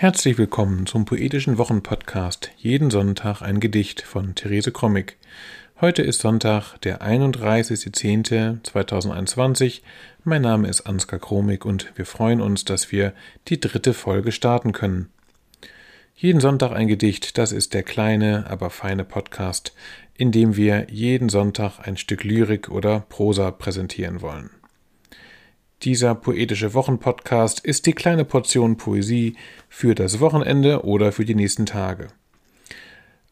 Herzlich willkommen zum poetischen Wochenpodcast Jeden Sonntag ein Gedicht von Therese Krommig. Heute ist Sonntag, der 31.10.2021. Mein Name ist Ansgar Kromig und wir freuen uns, dass wir die dritte Folge starten können. Jeden Sonntag ein Gedicht, das ist der kleine, aber feine Podcast, in dem wir jeden Sonntag ein Stück Lyrik oder Prosa präsentieren wollen. Dieser poetische Wochenpodcast ist die kleine Portion Poesie für das Wochenende oder für die nächsten Tage.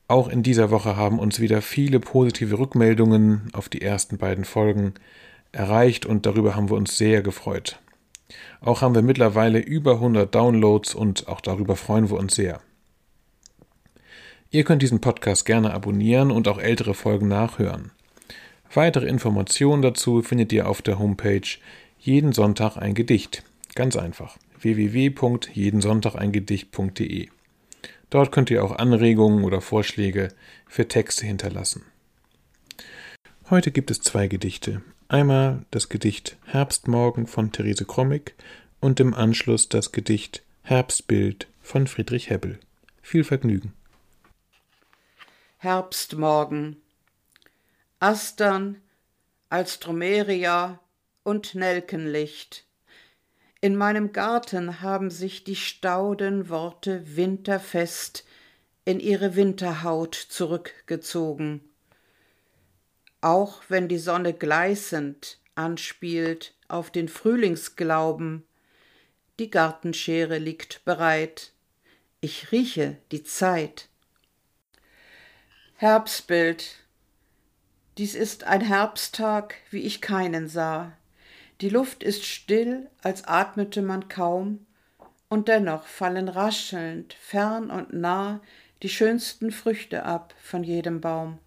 Auch in dieser Woche haben uns wieder viele positive Rückmeldungen auf die ersten beiden Folgen erreicht und darüber haben wir uns sehr gefreut. Auch haben wir mittlerweile über 100 Downloads und auch darüber freuen wir uns sehr. Ihr könnt diesen Podcast gerne abonnieren und auch ältere Folgen nachhören. Weitere Informationen dazu findet ihr auf der Homepage jeden Sonntag ein Gedicht. Ganz einfach. www.jedensonntageingedicht.de. Dort könnt ihr auch Anregungen oder Vorschläge für Texte hinterlassen. Heute gibt es zwei Gedichte. Einmal das Gedicht Herbstmorgen von Therese Krommig und im Anschluss das Gedicht Herbstbild von Friedrich Hebbel. Viel Vergnügen. Herbstmorgen. Astern, Alstromeria, und Nelkenlicht. In meinem Garten haben sich die Staudenworte winterfest in ihre Winterhaut zurückgezogen. Auch wenn die Sonne gleißend anspielt auf den Frühlingsglauben, die Gartenschere liegt bereit, ich rieche die Zeit. Herbstbild. Dies ist ein Herbsttag, wie ich keinen sah. Die Luft ist still, als atmete man kaum, und dennoch fallen raschelnd, fern und nah, die schönsten Früchte ab von jedem Baum.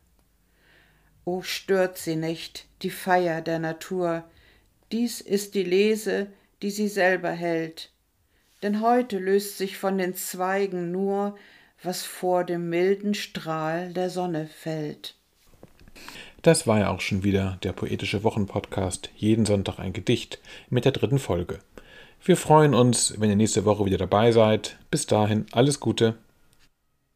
O stört sie nicht, die Feier der Natur, dies ist die Lese, die sie selber hält, denn heute löst sich von den Zweigen nur, was vor dem milden Strahl der Sonne fällt. Das war ja auch schon wieder der poetische Wochenpodcast Jeden Sonntag ein Gedicht mit der dritten Folge. Wir freuen uns, wenn ihr nächste Woche wieder dabei seid. Bis dahin alles Gute.